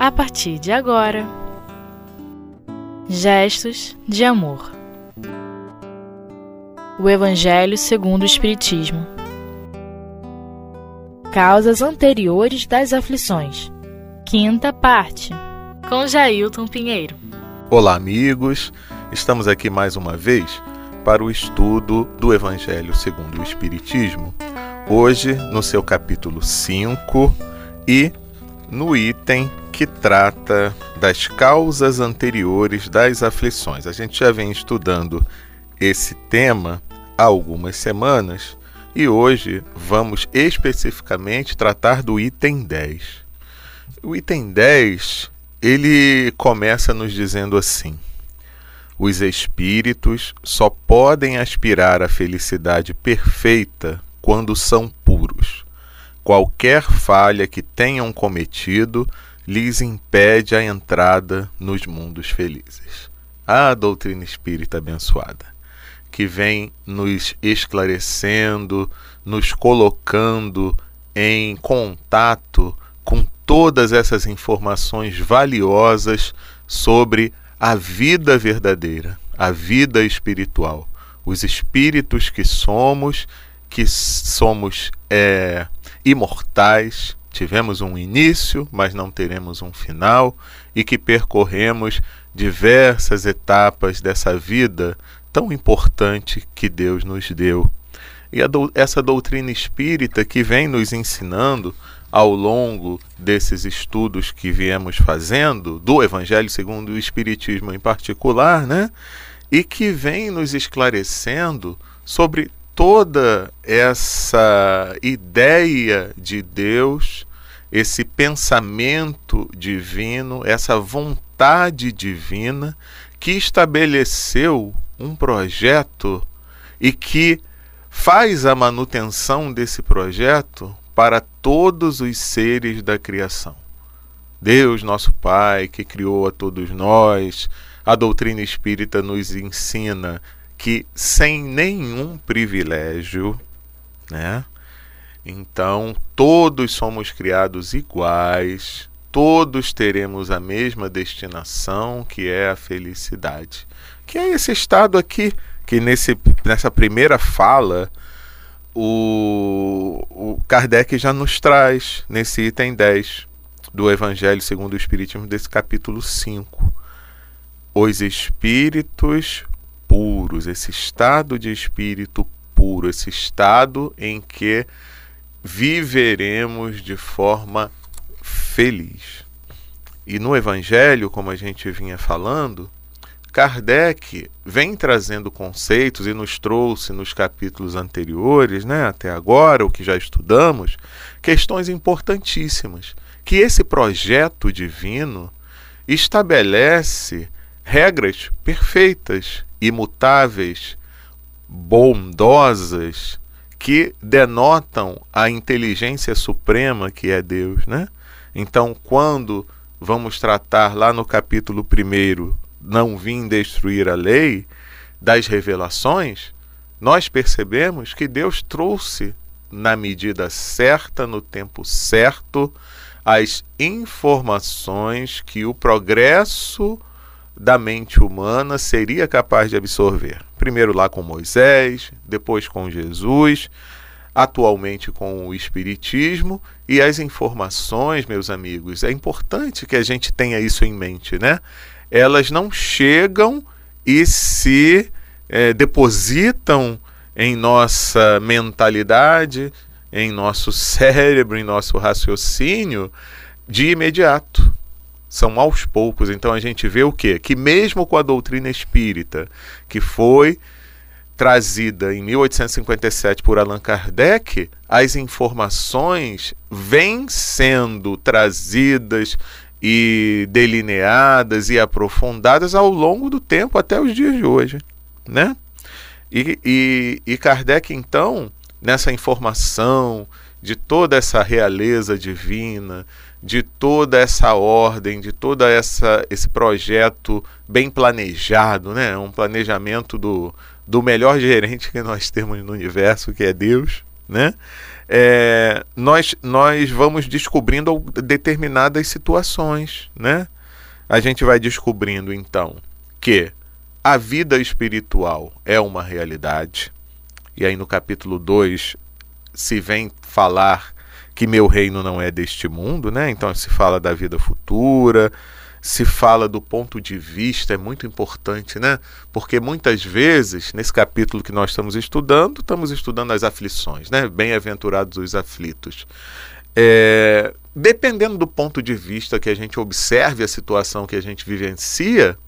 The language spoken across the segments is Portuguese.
a partir de agora. Gestos de amor. O Evangelho segundo o Espiritismo. Causas anteriores das aflições. Quinta parte. Com Jailton Pinheiro. Olá, amigos. Estamos aqui mais uma vez para o estudo do Evangelho segundo o Espiritismo. Hoje, no seu capítulo 5 e no item que trata das causas anteriores das aflições. A gente já vem estudando esse tema há algumas semanas e hoje vamos especificamente tratar do item 10. O item 10, ele começa nos dizendo assim: Os espíritos só podem aspirar à felicidade perfeita quando são puros. Qualquer falha que tenham cometido lhes impede a entrada nos mundos felizes. A doutrina espírita abençoada, que vem nos esclarecendo, nos colocando em contato com todas essas informações valiosas sobre a vida verdadeira, a vida espiritual, os espíritos que somos, que somos é, imortais, tivemos um início, mas não teremos um final, e que percorremos diversas etapas dessa vida tão importante que Deus nos deu. E do, essa doutrina espírita que vem nos ensinando ao longo desses estudos que viemos fazendo, do Evangelho segundo o Espiritismo em particular, né? E que vem nos esclarecendo sobre toda essa ideia de Deus, esse pensamento divino, essa vontade divina que estabeleceu um projeto e que faz a manutenção desse projeto para todos os seres da criação. Deus, nosso Pai, que criou a todos nós, a doutrina espírita nos ensina que sem nenhum privilégio, né? Então, todos somos criados iguais, todos teremos a mesma destinação, que é a felicidade. Que é esse estado aqui, que nesse, nessa primeira fala, o, o Kardec já nos traz, nesse item 10 do Evangelho segundo o Espiritismo, desse capítulo 5. Os espíritos puros, esse estado de espírito puro, esse estado em que viveremos de forma feliz. E no Evangelho, como a gente vinha falando, Kardec vem trazendo conceitos e nos trouxe nos capítulos anteriores, né, até agora, o que já estudamos, questões importantíssimas. Que esse projeto divino estabelece regras perfeitas imutáveis, bondosas, que denotam a inteligência suprema que é Deus, né? Então, quando vamos tratar lá no capítulo 1, não vim destruir a lei, das revelações, nós percebemos que Deus trouxe na medida certa, no tempo certo, as informações que o progresso da mente humana seria capaz de absorver. Primeiro lá com Moisés, depois com Jesus, atualmente com o Espiritismo e as informações, meus amigos. É importante que a gente tenha isso em mente, né? Elas não chegam e se é, depositam em nossa mentalidade, em nosso cérebro, em nosso raciocínio de imediato são aos poucos. Então a gente vê o quê? Que mesmo com a doutrina espírita, que foi trazida em 1857 por Allan Kardec, as informações vêm sendo trazidas e delineadas e aprofundadas ao longo do tempo até os dias de hoje, né? E, e, e Kardec então nessa informação de toda essa realeza divina, de toda essa ordem, de toda essa esse projeto bem planejado, né? Um planejamento do, do melhor gerente que nós temos no universo, que é Deus, né? É, nós, nós vamos descobrindo determinadas situações, né? A gente vai descobrindo então que a vida espiritual é uma realidade. E aí no capítulo 2 se vem falar que meu reino não é deste mundo, né? Então se fala da vida futura, se fala do ponto de vista, é muito importante, né? Porque muitas vezes, nesse capítulo que nós estamos estudando, estamos estudando as aflições, né? Bem-aventurados os aflitos. É, dependendo do ponto de vista que a gente observe a situação que a gente vivencia,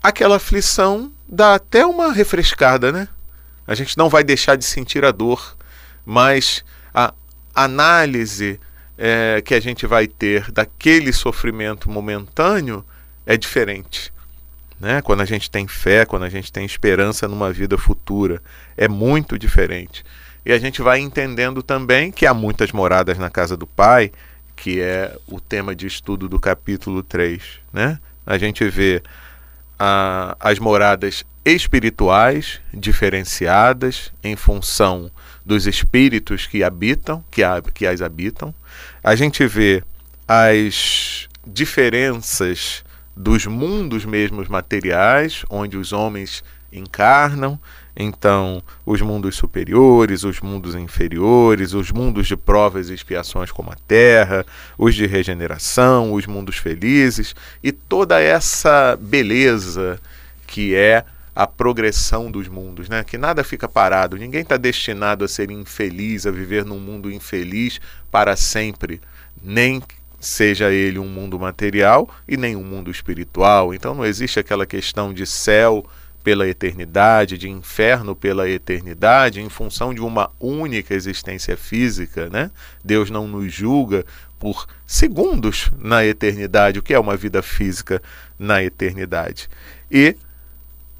aquela aflição dá até uma refrescada, né? A gente não vai deixar de sentir a dor, mas a análise é, que a gente vai ter daquele sofrimento momentâneo é diferente. Né? Quando a gente tem fé, quando a gente tem esperança numa vida futura, é muito diferente. E a gente vai entendendo também que há muitas moradas na casa do Pai, que é o tema de estudo do capítulo 3. Né? A gente vê a, as moradas espirituais diferenciadas em função dos espíritos que habitam, que, a, que as habitam. A gente vê as diferenças dos mundos mesmos materiais, onde os homens encarnam, então os mundos superiores, os mundos inferiores, os mundos de provas e expiações como a Terra, os de regeneração, os mundos felizes e toda essa beleza que é a progressão dos mundos, né? Que nada fica parado, ninguém está destinado a ser infeliz, a viver num mundo infeliz para sempre, nem seja ele um mundo material e nem um mundo espiritual. Então não existe aquela questão de céu pela eternidade, de inferno pela eternidade, em função de uma única existência física, né? Deus não nos julga por segundos na eternidade, o que é uma vida física na eternidade. E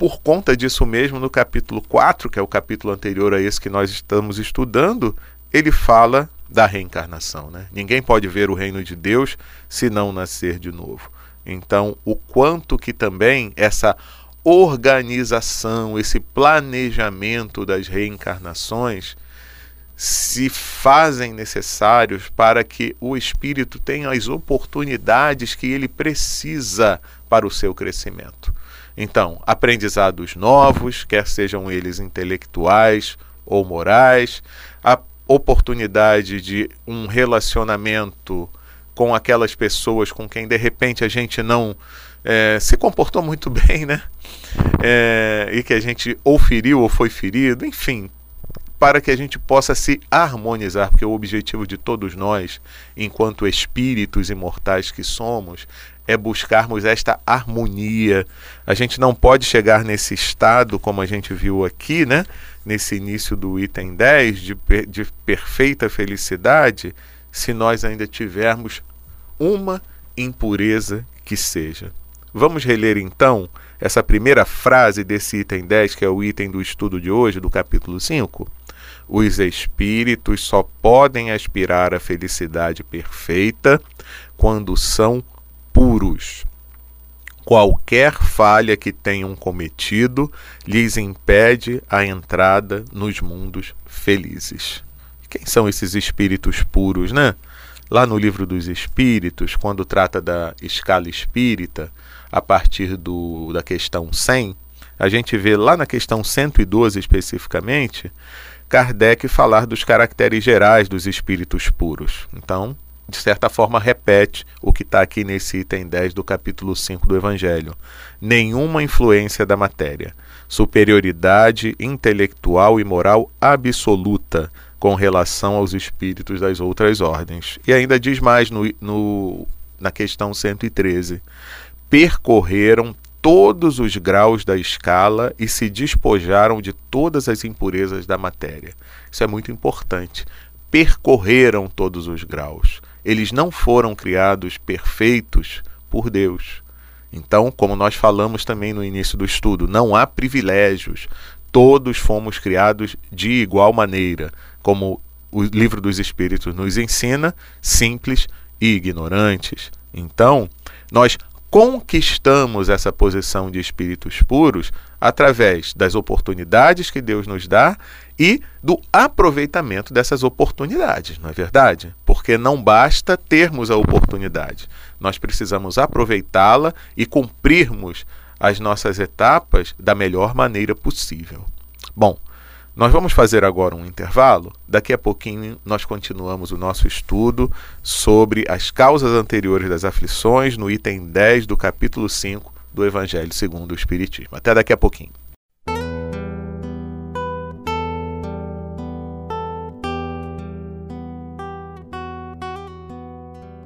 por conta disso mesmo, no capítulo 4, que é o capítulo anterior a esse que nós estamos estudando, ele fala da reencarnação. Né? Ninguém pode ver o reino de Deus se não nascer de novo. Então, o quanto que também essa organização, esse planejamento das reencarnações se fazem necessários para que o espírito tenha as oportunidades que ele precisa para o seu crescimento. Então, aprendizados novos, quer sejam eles intelectuais ou morais, a oportunidade de um relacionamento com aquelas pessoas com quem de repente a gente não é, se comportou muito bem, né? É, e que a gente ou feriu ou foi ferido, enfim, para que a gente possa se harmonizar, porque o objetivo de todos nós, enquanto espíritos imortais que somos, é buscarmos esta harmonia. A gente não pode chegar nesse estado, como a gente viu aqui, né? nesse início do item 10, de, de perfeita felicidade, se nós ainda tivermos uma impureza que seja. Vamos reler então essa primeira frase desse item 10, que é o item do estudo de hoje, do capítulo 5? Os espíritos só podem aspirar à felicidade perfeita quando são puros. Qualquer falha que tenham cometido lhes impede a entrada nos mundos felizes. Quem são esses espíritos puros, né? Lá no livro dos Espíritos, quando trata da escala espírita, a partir do, da questão 100, a gente vê lá na questão 112 especificamente, Kardec falar dos caracteres gerais dos espíritos puros. Então, de certa forma, repete o que está aqui nesse item 10 do capítulo 5 do Evangelho. Nenhuma influência da matéria. Superioridade intelectual e moral absoluta com relação aos espíritos das outras ordens. E ainda diz mais no, no, na questão 113: percorreram todos os graus da escala e se despojaram de todas as impurezas da matéria. Isso é muito importante. Percorreram todos os graus. Eles não foram criados perfeitos por Deus. Então, como nós falamos também no início do estudo, não há privilégios. Todos fomos criados de igual maneira, como o livro dos Espíritos nos ensina, simples e ignorantes. Então, nós conquistamos essa posição de espíritos puros através das oportunidades que Deus nos dá e do aproveitamento dessas oportunidades, não é verdade? Porque não basta termos a oportunidade, nós precisamos aproveitá-la e cumprirmos as nossas etapas da melhor maneira possível. Bom, nós vamos fazer agora um intervalo. Daqui a pouquinho nós continuamos o nosso estudo sobre as causas anteriores das aflições no item 10 do capítulo 5 do Evangelho segundo o Espiritismo. Até daqui a pouquinho.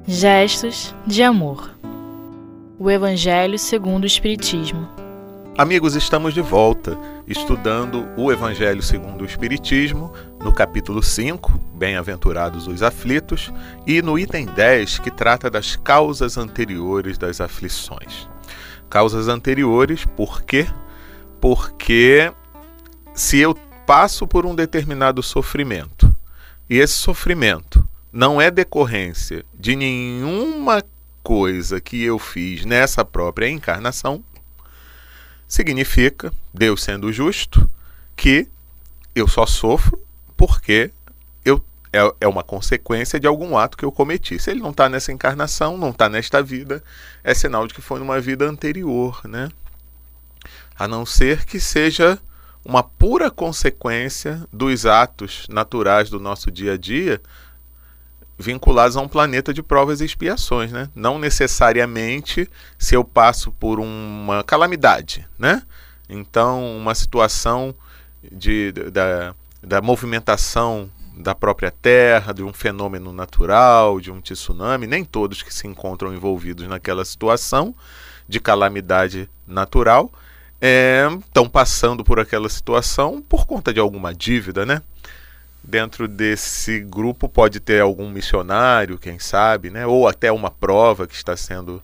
Gestos de amor. O Evangelho segundo o Espiritismo. Amigos, estamos de volta estudando o Evangelho segundo o Espiritismo, no capítulo 5, Bem-aventurados os aflitos, e no item 10, que trata das causas anteriores das aflições. Causas anteriores, por quê? Porque se eu passo por um determinado sofrimento, e esse sofrimento não é decorrência de nenhuma coisa que eu fiz nessa própria encarnação, significa, Deus sendo justo, que eu só sofro porque eu, é, é uma consequência de algum ato que eu cometi. Se ele não está nessa encarnação, não está nesta vida, é sinal de que foi numa vida anterior, né? A não ser que seja uma pura consequência dos atos naturais do nosso dia a dia, vinculados a um planeta de provas e expiações, né? Não necessariamente se eu passo por uma calamidade, né? Então, uma situação de, da, da movimentação da própria Terra, de um fenômeno natural, de um tsunami, nem todos que se encontram envolvidos naquela situação de calamidade natural estão é, passando por aquela situação por conta de alguma dívida, né? Dentro desse grupo pode ter algum missionário, quem sabe, né? Ou até uma prova que está sendo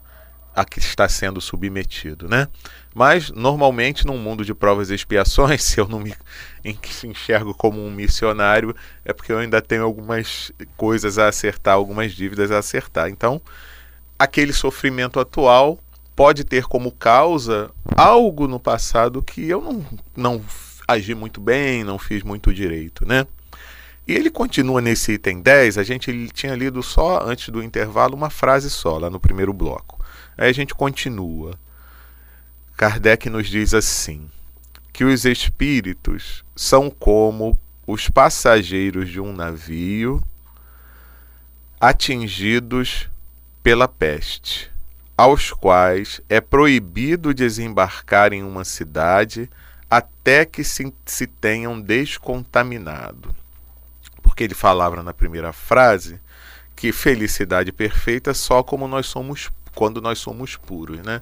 a que está sendo submetido, né? Mas normalmente num mundo de provas e expiações, se eu não me enxergo como um missionário, é porque eu ainda tenho algumas coisas a acertar, algumas dívidas a acertar. Então, aquele sofrimento atual pode ter como causa algo no passado que eu não, não agi muito bem, não fiz muito direito, né? E ele continua nesse item 10, a gente tinha lido só antes do intervalo uma frase só, lá no primeiro bloco. Aí a gente continua. Kardec nos diz assim: que os espíritos são como os passageiros de um navio atingidos pela peste, aos quais é proibido desembarcar em uma cidade até que se, se tenham descontaminado porque ele falava na primeira frase que felicidade perfeita só como nós somos quando nós somos puros, né?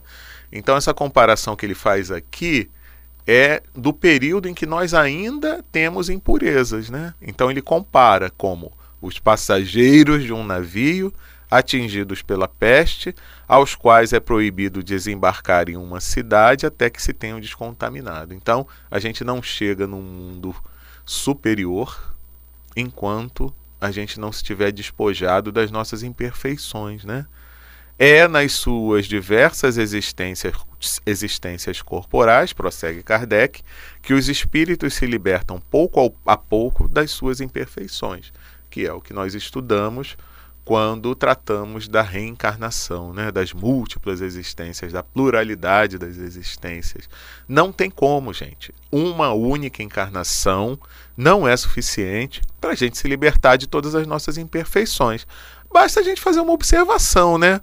Então essa comparação que ele faz aqui é do período em que nós ainda temos impurezas, né? Então ele compara como os passageiros de um navio atingidos pela peste, aos quais é proibido desembarcar em uma cidade até que se tenham descontaminado. Então, a gente não chega num mundo superior, enquanto a gente não estiver despojado das nossas imperfeições, né? É nas suas diversas existências, existências corporais, prossegue Kardec, que os espíritos se libertam pouco a pouco das suas imperfeições, que é o que nós estudamos quando tratamos da reencarnação, né, das múltiplas existências, da pluralidade das existências. Não tem como, gente. Uma única encarnação não é suficiente para a gente se libertar de todas as nossas imperfeições. Basta a gente fazer uma observação, né?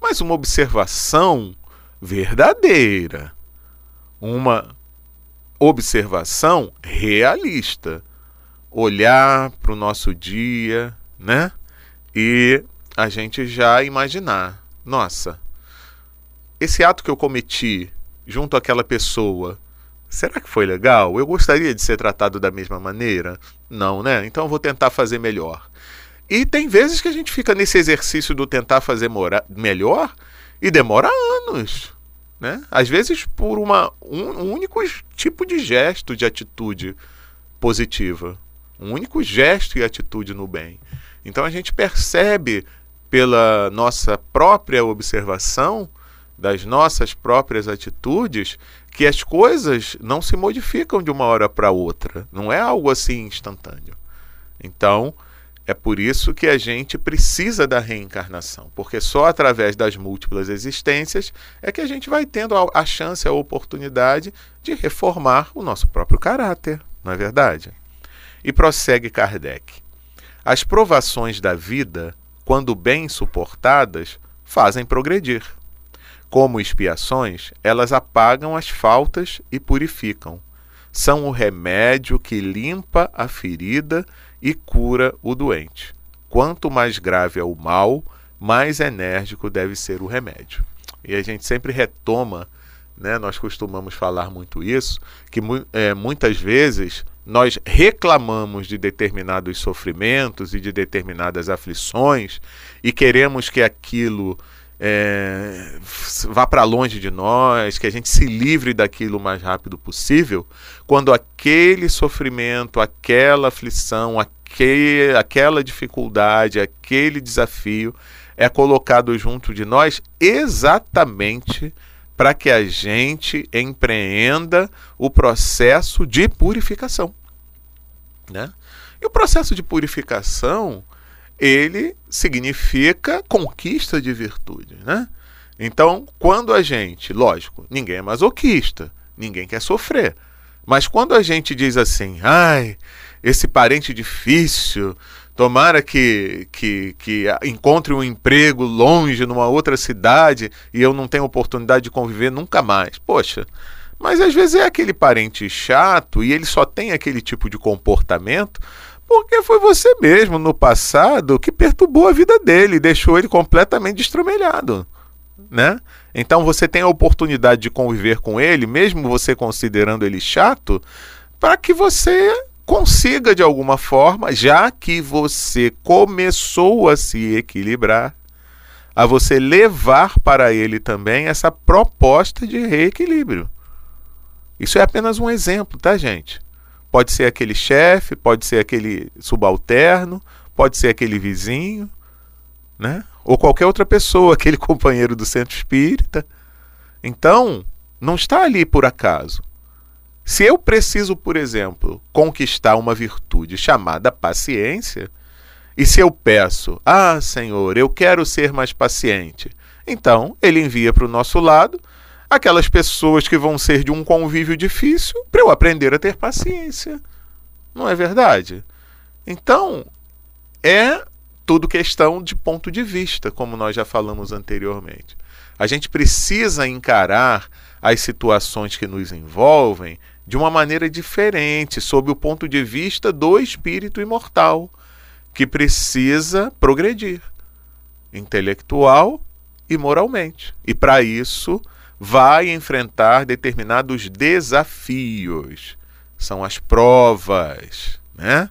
Mas uma observação verdadeira. Uma observação realista. Olhar para o nosso dia, né? E a gente já imaginar: nossa, esse ato que eu cometi junto àquela pessoa, será que foi legal? Eu gostaria de ser tratado da mesma maneira? Não, né? Então eu vou tentar fazer melhor. E tem vezes que a gente fica nesse exercício do tentar fazer melhor e demora anos. Né? Às vezes por uma, um, um único tipo de gesto, de atitude positiva. Um único gesto e atitude no bem. Então a gente percebe pela nossa própria observação das nossas próprias atitudes que as coisas não se modificam de uma hora para outra. Não é algo assim instantâneo. Então, é por isso que a gente precisa da reencarnação, porque só através das múltiplas existências é que a gente vai tendo a chance, a oportunidade de reformar o nosso próprio caráter, não é verdade? E prossegue Kardec. As provações da vida, quando bem suportadas, fazem progredir. Como expiações, elas apagam as faltas e purificam. São o remédio que limpa a ferida e cura o doente. Quanto mais grave é o mal, mais enérgico deve ser o remédio. E a gente sempre retoma, né, nós costumamos falar muito isso, que é, muitas vezes nós reclamamos de determinados sofrimentos e de determinadas aflições e queremos que aquilo é, vá para longe de nós, que a gente se livre daquilo o mais rápido possível, quando aquele sofrimento, aquela aflição, aquele, aquela dificuldade, aquele desafio é colocado junto de nós exatamente para que a gente empreenda o processo de purificação. Né? E o processo de purificação ele significa conquista de virtude, né? Então, quando a gente, lógico, ninguém é masoquista, ninguém quer sofrer, mas quando a gente diz assim, ai, esse parente difícil, tomara que, que, que encontre um emprego longe, numa outra cidade, e eu não tenho oportunidade de conviver nunca mais. Poxa, mas às vezes é aquele parente chato e ele só tem aquele tipo de comportamento porque foi você mesmo no passado que perturbou a vida dele, deixou ele completamente destrumelhado, né? Então você tem a oportunidade de conviver com ele, mesmo você considerando ele chato, para que você consiga de alguma forma, já que você começou a se equilibrar, a você levar para ele também essa proposta de reequilíbrio. Isso é apenas um exemplo, tá, gente? Pode ser aquele chefe, pode ser aquele subalterno, pode ser aquele vizinho, né? Ou qualquer outra pessoa, aquele companheiro do centro espírita. Então, não está ali por acaso. Se eu preciso, por exemplo, conquistar uma virtude chamada paciência, e se eu peço, ah, Senhor, eu quero ser mais paciente, então ele envia para o nosso lado aquelas pessoas que vão ser de um convívio difícil para eu aprender a ter paciência. Não é verdade? Então, é tudo questão de ponto de vista, como nós já falamos anteriormente. A gente precisa encarar as situações que nos envolvem de uma maneira diferente, sob o ponto de vista do espírito imortal, que precisa progredir intelectual e moralmente. E para isso, vai enfrentar determinados desafios. São as provas, né?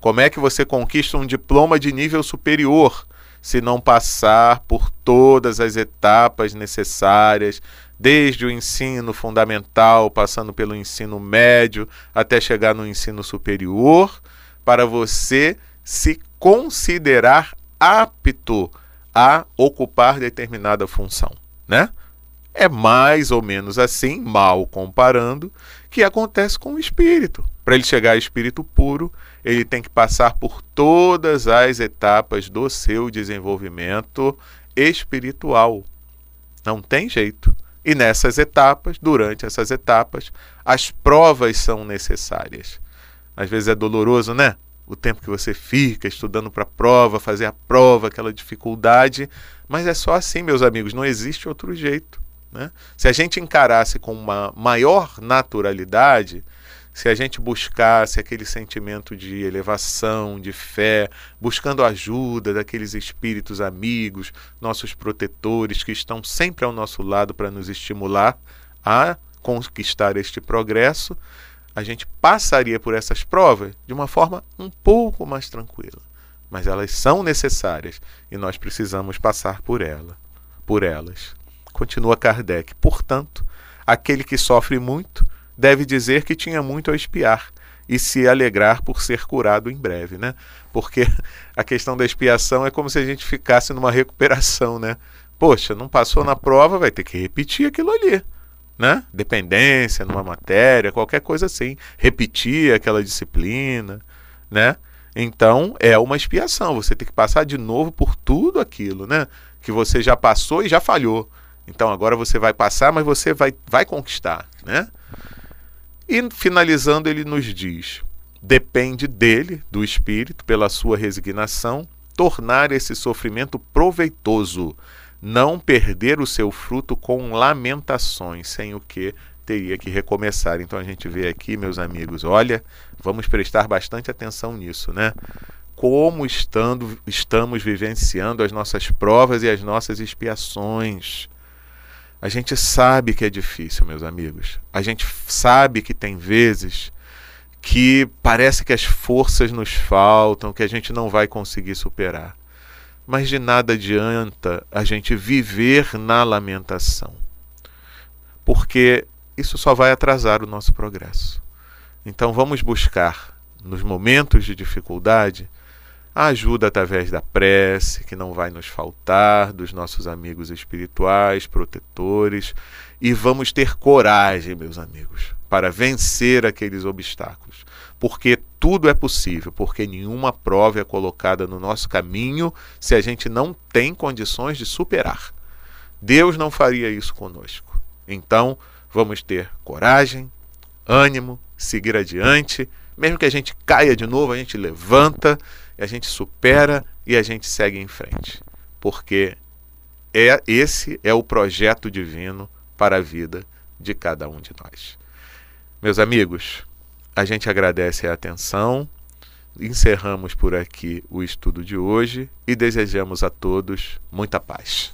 Como é que você conquista um diploma de nível superior se não passar por todas as etapas necessárias, desde o ensino fundamental, passando pelo ensino médio, até chegar no ensino superior, para você se considerar apto a ocupar determinada função, né? É mais ou menos assim, mal comparando, que acontece com o espírito. Para ele chegar a espírito puro, ele tem que passar por todas as etapas do seu desenvolvimento espiritual. Não tem jeito. E nessas etapas, durante essas etapas, as provas são necessárias. Às vezes é doloroso, né? O tempo que você fica estudando para a prova, fazer a prova, aquela dificuldade. Mas é só assim, meus amigos, não existe outro jeito. Né? Se a gente encarasse com uma maior naturalidade, se a gente buscasse aquele sentimento de elevação, de fé, buscando ajuda daqueles espíritos amigos, nossos protetores que estão sempre ao nosso lado para nos estimular a conquistar este progresso, a gente passaria por essas provas de uma forma um pouco mais tranquila. Mas elas são necessárias e nós precisamos passar por ela, por elas. Continua Kardec. Portanto, aquele que sofre muito deve dizer que tinha muito a espiar e se alegrar por ser curado em breve, né? Porque a questão da expiação é como se a gente ficasse numa recuperação, né? Poxa, não passou na prova, vai ter que repetir aquilo ali. Né? Dependência numa matéria, qualquer coisa assim. Repetir aquela disciplina, né? Então é uma expiação. Você tem que passar de novo por tudo aquilo, né? Que você já passou e já falhou. Então agora você vai passar, mas você vai, vai conquistar, né? E finalizando, ele nos diz: depende dele, do Espírito, pela sua resignação, tornar esse sofrimento proveitoso, não perder o seu fruto com lamentações, sem o que teria que recomeçar. Então a gente vê aqui, meus amigos, olha, vamos prestar bastante atenção nisso, né? Como estando, estamos vivenciando as nossas provas e as nossas expiações. A gente sabe que é difícil, meus amigos. A gente sabe que tem vezes que parece que as forças nos faltam, que a gente não vai conseguir superar. Mas de nada adianta a gente viver na lamentação, porque isso só vai atrasar o nosso progresso. Então vamos buscar, nos momentos de dificuldade, a ajuda através da prece, que não vai nos faltar, dos nossos amigos espirituais, protetores, e vamos ter coragem, meus amigos, para vencer aqueles obstáculos. Porque tudo é possível, porque nenhuma prova é colocada no nosso caminho se a gente não tem condições de superar. Deus não faria isso conosco. Então, vamos ter coragem, ânimo, seguir adiante. Mesmo que a gente caia de novo, a gente levanta a gente supera e a gente segue em frente. Porque é esse é o projeto divino para a vida de cada um de nós. Meus amigos, a gente agradece a atenção, encerramos por aqui o estudo de hoje e desejamos a todos muita paz.